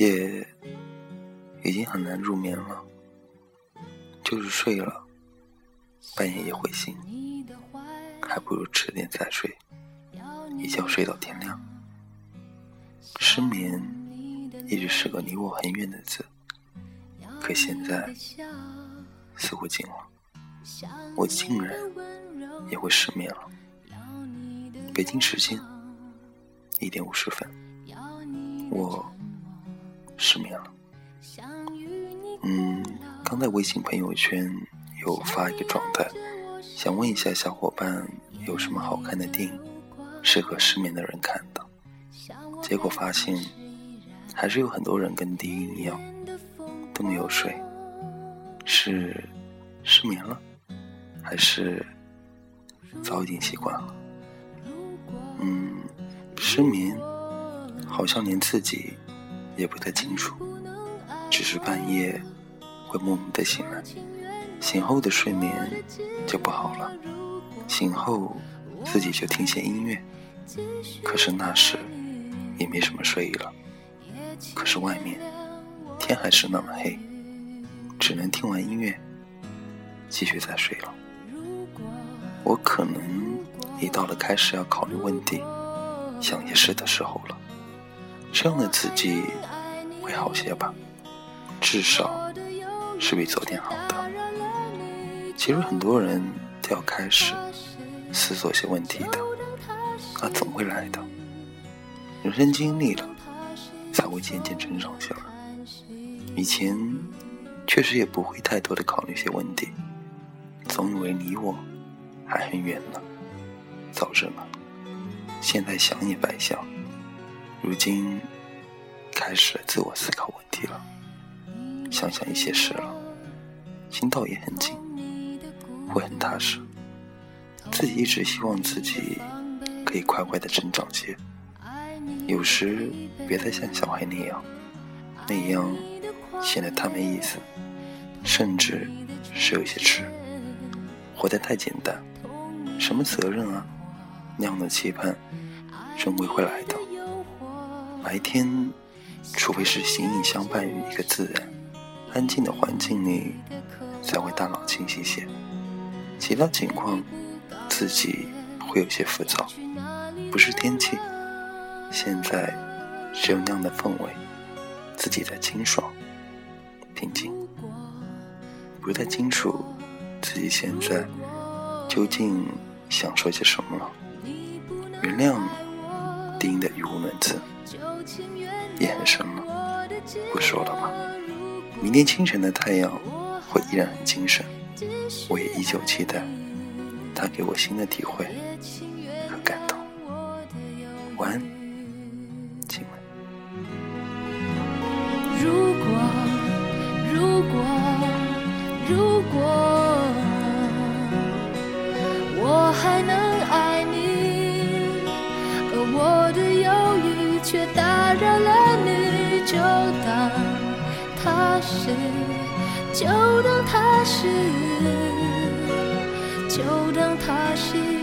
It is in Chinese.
夜已经很难入眠了，就是睡了，半夜也会醒，还不如迟点再睡，一觉睡到天亮。失眠一直是个离我很远的字，可现在似乎近了，我竟然也会失眠了。北京时间一点五十分，我。失眠了。嗯，刚在微信朋友圈有发一个状态，想问一下小伙伴有什么好看的电影适合失眠的人看的。结果发现，还是有很多人跟第一一样都没有睡。是失眠了，还是早已经习惯了？嗯，失眠好像连自己。也不太清楚，只是半夜会莫名的醒来，醒后的睡眠就不好了，醒后自己就听些音乐，可是那时也没什么睡意了，可是外面天还是那么黑，只能听完音乐继续再睡了。我可能也到了开始要考虑问题、想一些事的时候了。这样的自己会好些吧，至少是比昨天好的。其实很多人都要开始思索些问题的，那总会来的。人生经历了，才会渐渐成长起来。以前确实也不会太多的考虑些问题，总以为离我还很远呢，早着呢。现在想也白想。如今开始自我思考问题了，想想一些事了，心倒也很静，会很踏实。自己一直希望自己可以快快的成长些，有时别再像小孩那样，那样显得太没意思，甚至是有些痴。活得太简单，什么责任啊，那样的期盼终归会来的。白天，除非是形影相伴于一个自然、安静的环境里，才会大脑清晰些。其他情况，自己会有些浮躁。不是天气，现在只有那样的氛围，自己在清爽、平静。不太清楚自己现在究竟想说些什么了。原谅丁的语无伦次。夜很深了，不说了吧。明天清晨的太阳会依然很精神，我也依旧期待它给我新的体会和感动。晚安，今晚。如果，如果，如果就当它是，就当它是，就当它是。